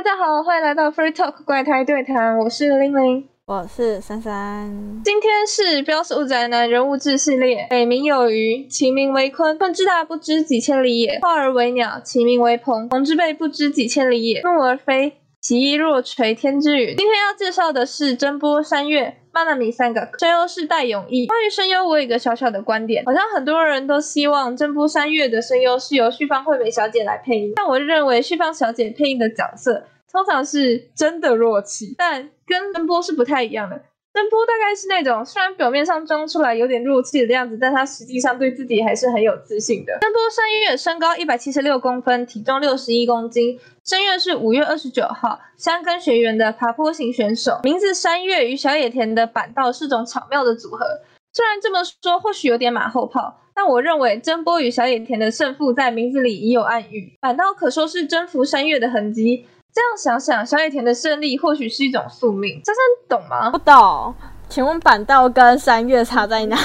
大家好，欢迎来到 Free Talk 怪胎对谈，我是玲玲。我是珊珊，今天是标识物宅男人物志系列，北冥有鱼，其名为鲲，鲲之大不知几千里也；化而为鸟，其名为鹏，鹏之背不知几千里也；怒而飞，其一若垂天之云。今天要介绍的是真波、山月、曼纳米三个声优是戴永义。关于声优，我有一个小小的观点，好像很多人都希望真波、山月的声优是由旭方惠美小姐来配音，但我认为旭方小姐配音的角色。通常是真的弱气，但跟真波是不太一样的。真波大概是那种虽然表面上装出来有点弱气的样子，但他实际上对自己还是很有自信的。真波山月身高一百七十六公分，体重六十一公斤。正月是五月二十九号，香根学园的爬坡型选手。名字山月与小野田的板道是种巧妙的组合。虽然这么说或许有点马后炮，但我认为真波与小野田的胜负在名字里已有暗喻。板道可说是征服山月的痕迹。这样想想，小野田的胜利或许是一种宿命。珊珊懂吗？不懂。请问板道跟山月差在哪？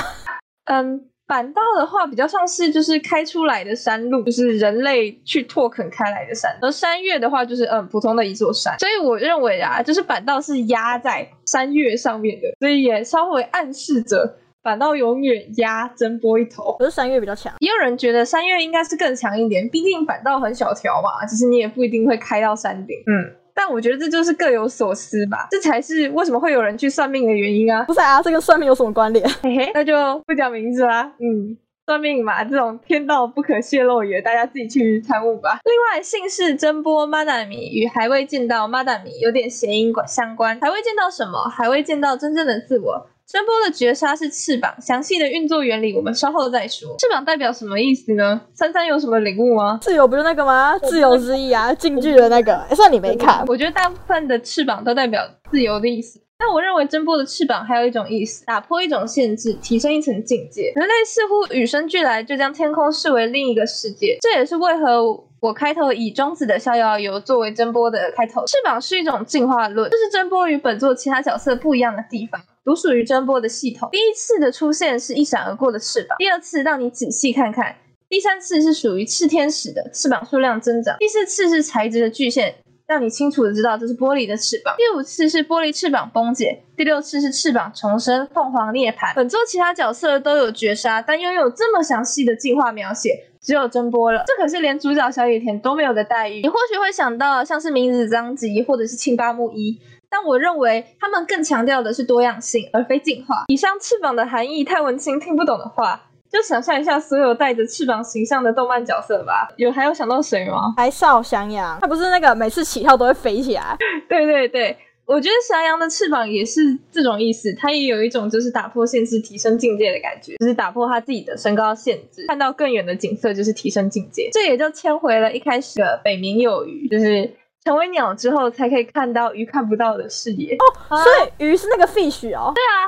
嗯，板道的话比较像是就是开出来的山路，就是人类去拓垦开来的山。而山月的话就是嗯普通的一座山。所以我认为啊，就是板道是压在山月上面的，所以也稍微暗示着。反倒永远压真波一头，可是三月比较强。也有人觉得三月应该是更强一点，毕竟反倒很小条嘛，其实你也不一定会开到山顶。嗯，但我觉得这就是各有所思吧，这才是为什么会有人去算命的原因啊。不是啊，这跟算命有什么关联？嘿嘿，那就不讲名字啦。嗯，算命嘛，这种天道不可泄露也，大家自己去参悟吧。另外，姓氏真波妈达米与还未见到妈达米有点谐音相关，还未见到什么？还未见到真正的自我。声波的绝杀是翅膀，详细的运作原理我们稍后再说。翅膀代表什么意思呢？三三有什么领悟吗？自由不是那个吗？自由之意啊，进剧的那个。算你没看，我觉得大部分的翅膀都代表自由的意思。但我认为真波的翅膀还有一种意思，打破一种限制，提升一层境界。人类似乎与生俱来就将天空视为另一个世界，这也是为何我开头以庄子的逍遥游作为真波的开头。翅膀是一种进化论，这是真波与本作其他角色不一样的地方。独属于真波的系统，第一次的出现是一闪而过的翅膀，第二次让你仔细看看，第三次是属于赤天使的翅膀数量增长，第四次是材质的巨线，让你清楚的知道这是玻璃的翅膀，第五次是玻璃翅膀崩解，第六次是翅膀重生，凤凰涅槃。本作其他角色都有绝杀，但拥有这么详细的进化描写，只有真波了。这可是连主角小野田都没有的待遇。你或许会想到像是明子张吉或者是青八木一。但我认为他们更强调的是多样性，而非进化。以上翅膀的含义太文青听不懂的话，就想象一下所有带着翅膀形象的动漫角色吧。有还有想到谁吗？白少翔阳，他不是那个每次起跳都会飞起来？对对对，我觉得翔阳的翅膀也是这种意思，他也有一种就是打破现实、提升境界的感觉，就是打破他自己的身高限制，看到更远的景色就是提升境界。这也就牵回了一开始的北冥有鱼，就是。成为鸟之后，才可以看到鱼看不到的视野哦。所以鱼是那个 fish 哦。对啊。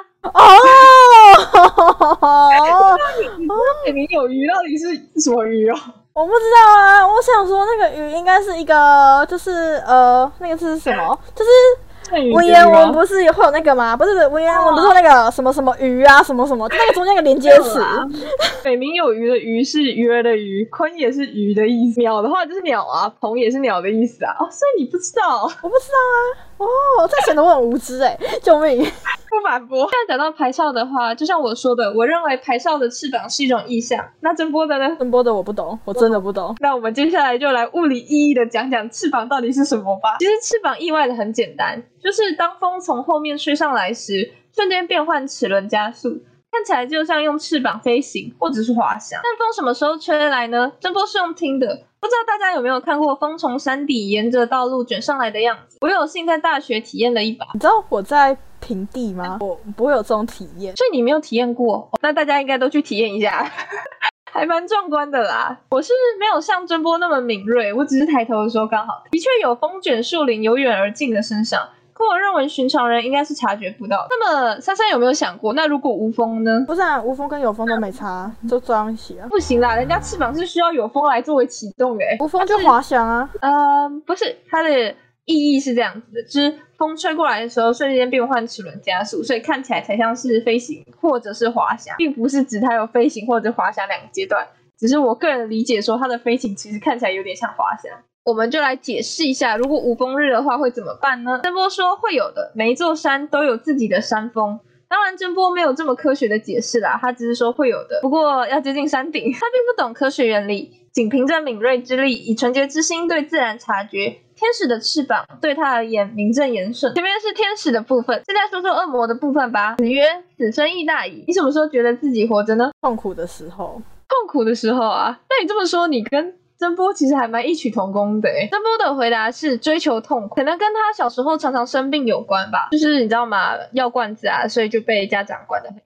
哦。你你北冥有鱼到底是什么鱼哦？我不知道啊。我想说那个鱼应该是一个，就是呃，那个是什么？就是。文言文不是会有那个吗？不是文言文不是那个什么什么鱼啊，什么什么，那个中间有个连接词。北冥有鱼的鱼是鱼儿的鱼，鲲也是鱼的意思。鸟的话就是鸟啊，鹏也是鸟的意思啊。哦，所以你不知道？我不知道啊。哦，这显得我很无知哎！救命！不反驳。现在讲到排哨的话，就像我说的，我认为排哨的翅膀是一种意象。那真波的呢？真波的我不懂，我真的不懂。那我们接下来就来物理意义的讲讲翅膀到底是什么吧。其实翅膀意外的很简单，就是当风从后面吹上来时，瞬间变换齿轮加速，看起来就像用翅膀飞行或者是滑翔。但风什么时候吹来呢？真波是用听的。不知道大家有没有看过风从山底沿着道路卷上来的样子？我有幸在大学体验了一把。你知道我在平地吗？我不会有这种体验，所以你没有体验过。那大家应该都去体验一下，还蛮壮观的啦。我是没有像真波那么敏锐，我只是抬头的时候刚好，的确有风卷树林由远而近的声响。可我认为寻常人应该是察觉不到。那么珊珊有没有想过，那如果无风呢？不是啊，无风跟有风都没差，就装起啊。不行啦，人家翅膀是需要有风来作为启动诶。无风就滑翔啊。呃，不是，它的意义是这样子的，就是风吹过来的时候，瞬间变换齿轮加速，所以看起来才像是飞行或者是滑翔，并不是指它有飞行或者滑翔两个阶段。只是我个人理解说，它的飞行其实看起来有点像滑翔。我们就来解释一下，如果无风日的话会怎么办呢？声波说会有的，每一座山都有自己的山峰。当然，真波没有这么科学的解释啦，他只是说会有的。不过要接近山顶，他并不懂科学原理，仅凭着敏锐之力，以纯洁之心对自然察觉。天使的翅膀对他而言名正言顺。前面是天使的部分，现在说说恶魔的部分吧。子曰：“子生亦大矣。”你什么时候觉得自己活着呢？痛苦的时候。痛苦的时候啊？那你这么说，你跟真波其实还蛮异曲同工的。真波的回答是追求痛苦，可能跟他小时候常常生病有关吧。就是你知道吗？药罐子啊，所以就被家长管得很严。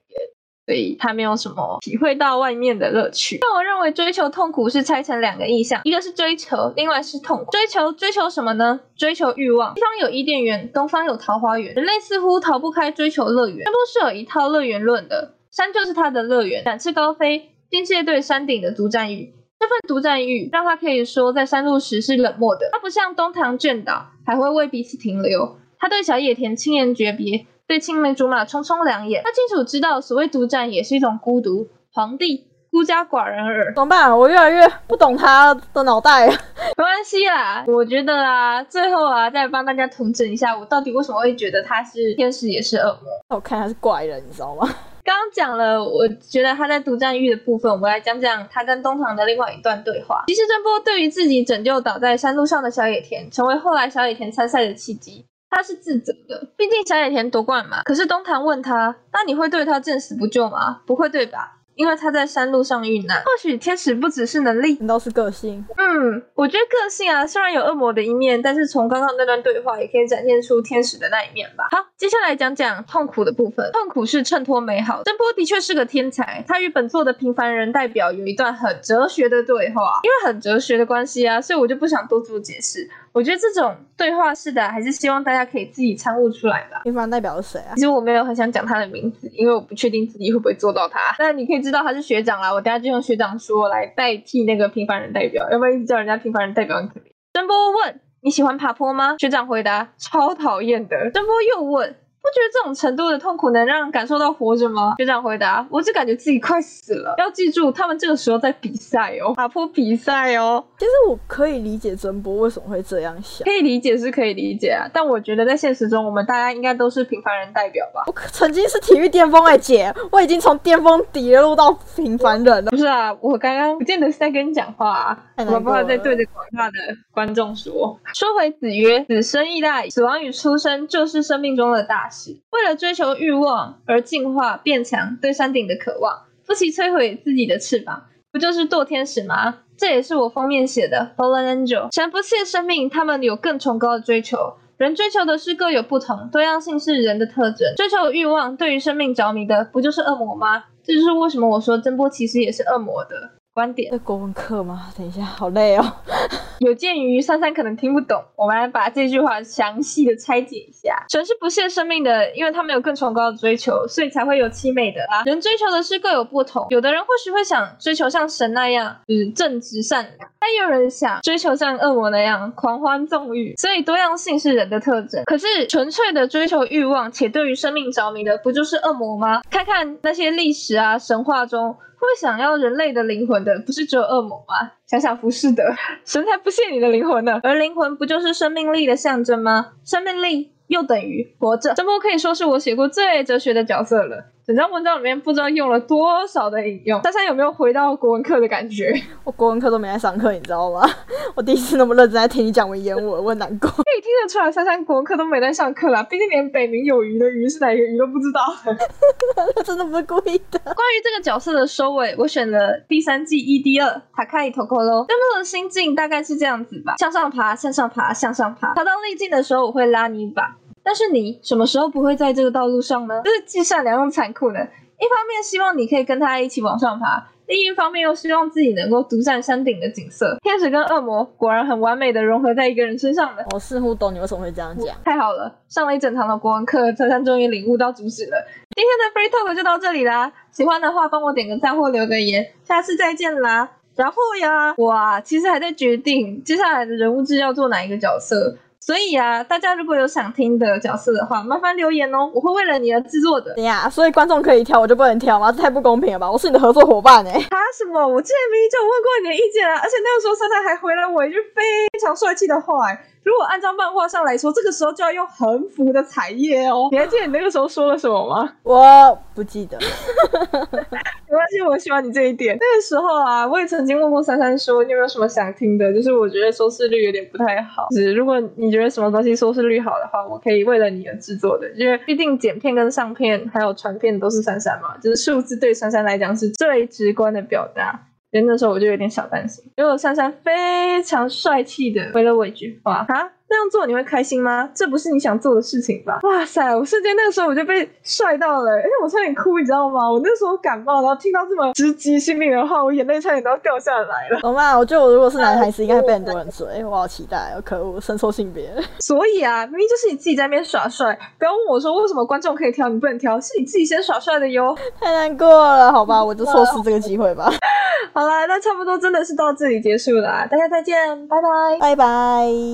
所以他没有什么体会到外面的乐趣。但我认为追求痛苦是拆成两个意象，一个是追求，另外是痛苦。追求追求什么呢？追求欲望。西方有伊甸园，东方有桃花源。人类似乎逃不开追求乐园。这不是有一套乐园论的，山就是他的乐园，展翅高飞，境界对山顶的独占欲。这份独占欲让他可以说在山路时是冷漠的。他不像东堂卷岛，还会为彼此停留。他对小野田轻言诀别。对青梅竹马匆匆两眼，他清楚知道所谓独占也是一种孤独。皇帝孤家寡人儿，怎么办？我越来越不懂他的脑袋。没关系啦，我觉得啊，最后啊，再帮大家统整一下，我到底为什么会觉得他是天使也是恶魔？我看他是怪人，你知道吗？刚刚讲了，我觉得他在独占欲的部分，我们来讲讲他跟东堂的另外一段对话。其实这波对于自己拯救倒在山路上的小野田，成为后来小野田参赛的契机。他是自责的，毕竟小野田夺冠嘛。可是东堂问他，那你会对他见死不救吗？不会对吧？因为他在山路上遇难，或许天使不只是能力，都是个性。嗯，我觉得个性啊，虽然有恶魔的一面，但是从刚刚那段对话也可以展现出天使的那一面吧。好，接下来讲讲痛苦的部分。痛苦是衬托美好。真波的确是个天才，他与本作的平凡人代表有一段很哲学的对话。因为很哲学的关系啊，所以我就不想多做解释。我觉得这种对话式的，还是希望大家可以自己参悟出来吧。平凡代表是谁啊？其实我没有很想讲他的名字，因为我不确定自己会不会做到他。但你可以知知道他是学长啦，我等下就用学长说来代替那个平凡人代表，要不然一直叫人家平凡人代表很可怜。真波问你喜欢爬坡吗？学长回答超讨厌的。真波又问。不觉得这种程度的痛苦能让人感受到活着吗？学长回答：“我只感觉自己快死了。”要记住，他们这个时候在比赛哦，打破比赛哦。其实我可以理解真波为什么会这样想，可以理解是可以理解啊。但我觉得在现实中，我们大家应该都是平凡人代表吧。我曾经是体育巅峰哎姐，我已经从巅峰跌落到平凡人了。不是啊，我刚刚不见得是在跟你讲话啊，我不要在对着广大的观众说。说回子曰：“子生亦大矣，死亡与出生就是生命中的大。”为了追求欲望而进化变强，对山顶的渴望，不惜摧毁自己的翅膀，不就是堕天使吗？这也是我封面写的 Fallen Angel。想不屑生命，他们有更崇高的追求。人追求的是各有不同，多样性是人的特征。追求欲望，对于生命着迷的，不就是恶魔吗？这就是为什么我说真波其实也是恶魔的观点。国文课吗？等一下，好累哦。有鉴于珊珊可能听不懂，我们来把这句话详细的拆解一下。神是不屑生命的，因为他们有更崇高的追求，所以才会有凄美的啊。人追求的是各有不同，有的人或许会想追求像神那样，就是正直善良，但也有人想追求像恶魔那样狂欢纵欲。所以多样性是人的特征。可是纯粹的追求欲望且对于生命着迷的，不就是恶魔吗？看看那些历史啊神话中。会想要人类的灵魂的，不是只有恶魔吗？想想浮士德，神才不屑你的灵魂呢。而灵魂不就是生命力的象征吗？生命力又等于活着。这波可以说是我写过最哲学的角色了。整篇文章里面不知道用了多少的引用，珊珊有没有回到国文课的感觉？我国文课都没来上课，你知道吗？我第一次那么认真在听你讲文言文，我很难过。可以听得出来，珊珊国文课都没在上课啦，毕竟连北冥有鱼的鱼是哪个鱼都不知道。真的不是故意的。关于这个角色的收尾，我选了第三季 ED 二塔卡伊托克喽。登陆的心境大概是这样子吧：向上爬，向上爬，向上爬。爬到逆境的时候，我会拉你一把。但是你什么时候不会在这个道路上呢？就是既善良又残酷的。一方面希望你可以跟他一起往上爬，另一方面又希望自己能够独占山顶的景色。天使跟恶魔果然很完美的融合在一个人身上了。我似乎懂你为什么会这样讲。太好了，上了一整堂的国文课，珊珊终于领悟到主旨了。今天的 Free Talk 就到这里啦，喜欢的话帮我点个赞或留个言，下次再见啦。然后呀，哇，其实还在决定接下来的人物志要做哪一个角色。所以啊，大家如果有想听的角色的话，麻烦留言哦，我会为了你而制作的。对呀，所以观众可以挑，我就不能挑吗？这太不公平了吧！我是你的合作伙伴哎。啊什么？我之前明明就问过你的意见啊，而且那个时候珊珊还回了我一句非常帅气的话哎。如果按照漫画上来说，这个时候就要用横幅的彩页哦。你还记得你那个时候说了什么吗？我不记得。没关系，我喜欢你这一点。那个时候啊，我也曾经问过珊珊说，你有没有什么想听的？就是我觉得收视率有点不太好。是如果你觉得什么东西收视率好的话，我可以为了你而制作的。因为毕竟剪片跟上片还有传片都是珊珊嘛，就是数字对珊珊来讲是最直观的表达。所以那时候我就有点小担心，结果珊珊非常帅气的回了我一句话哈。这样做你会开心吗？这不是你想做的事情吧？哇塞！我瞬间那个时候我就被帅到了，而且我差点哭，你知道吗？我那时候感冒，然后听到这么直击心灵的话，我眼泪差点都要掉下来了。懂吗？我觉得我如果是男孩子，应该会被很多人追。我好期待，可恶，伸错性别。所以啊，明明就是你自己在那边耍帅，不要问我说为什么观众可以挑你不能挑，是你自己先耍帅的哟。太难过了，好吧，我就错失这个机会吧。好啦，那差不多真的是到这里结束了，大家再见，拜拜，拜拜。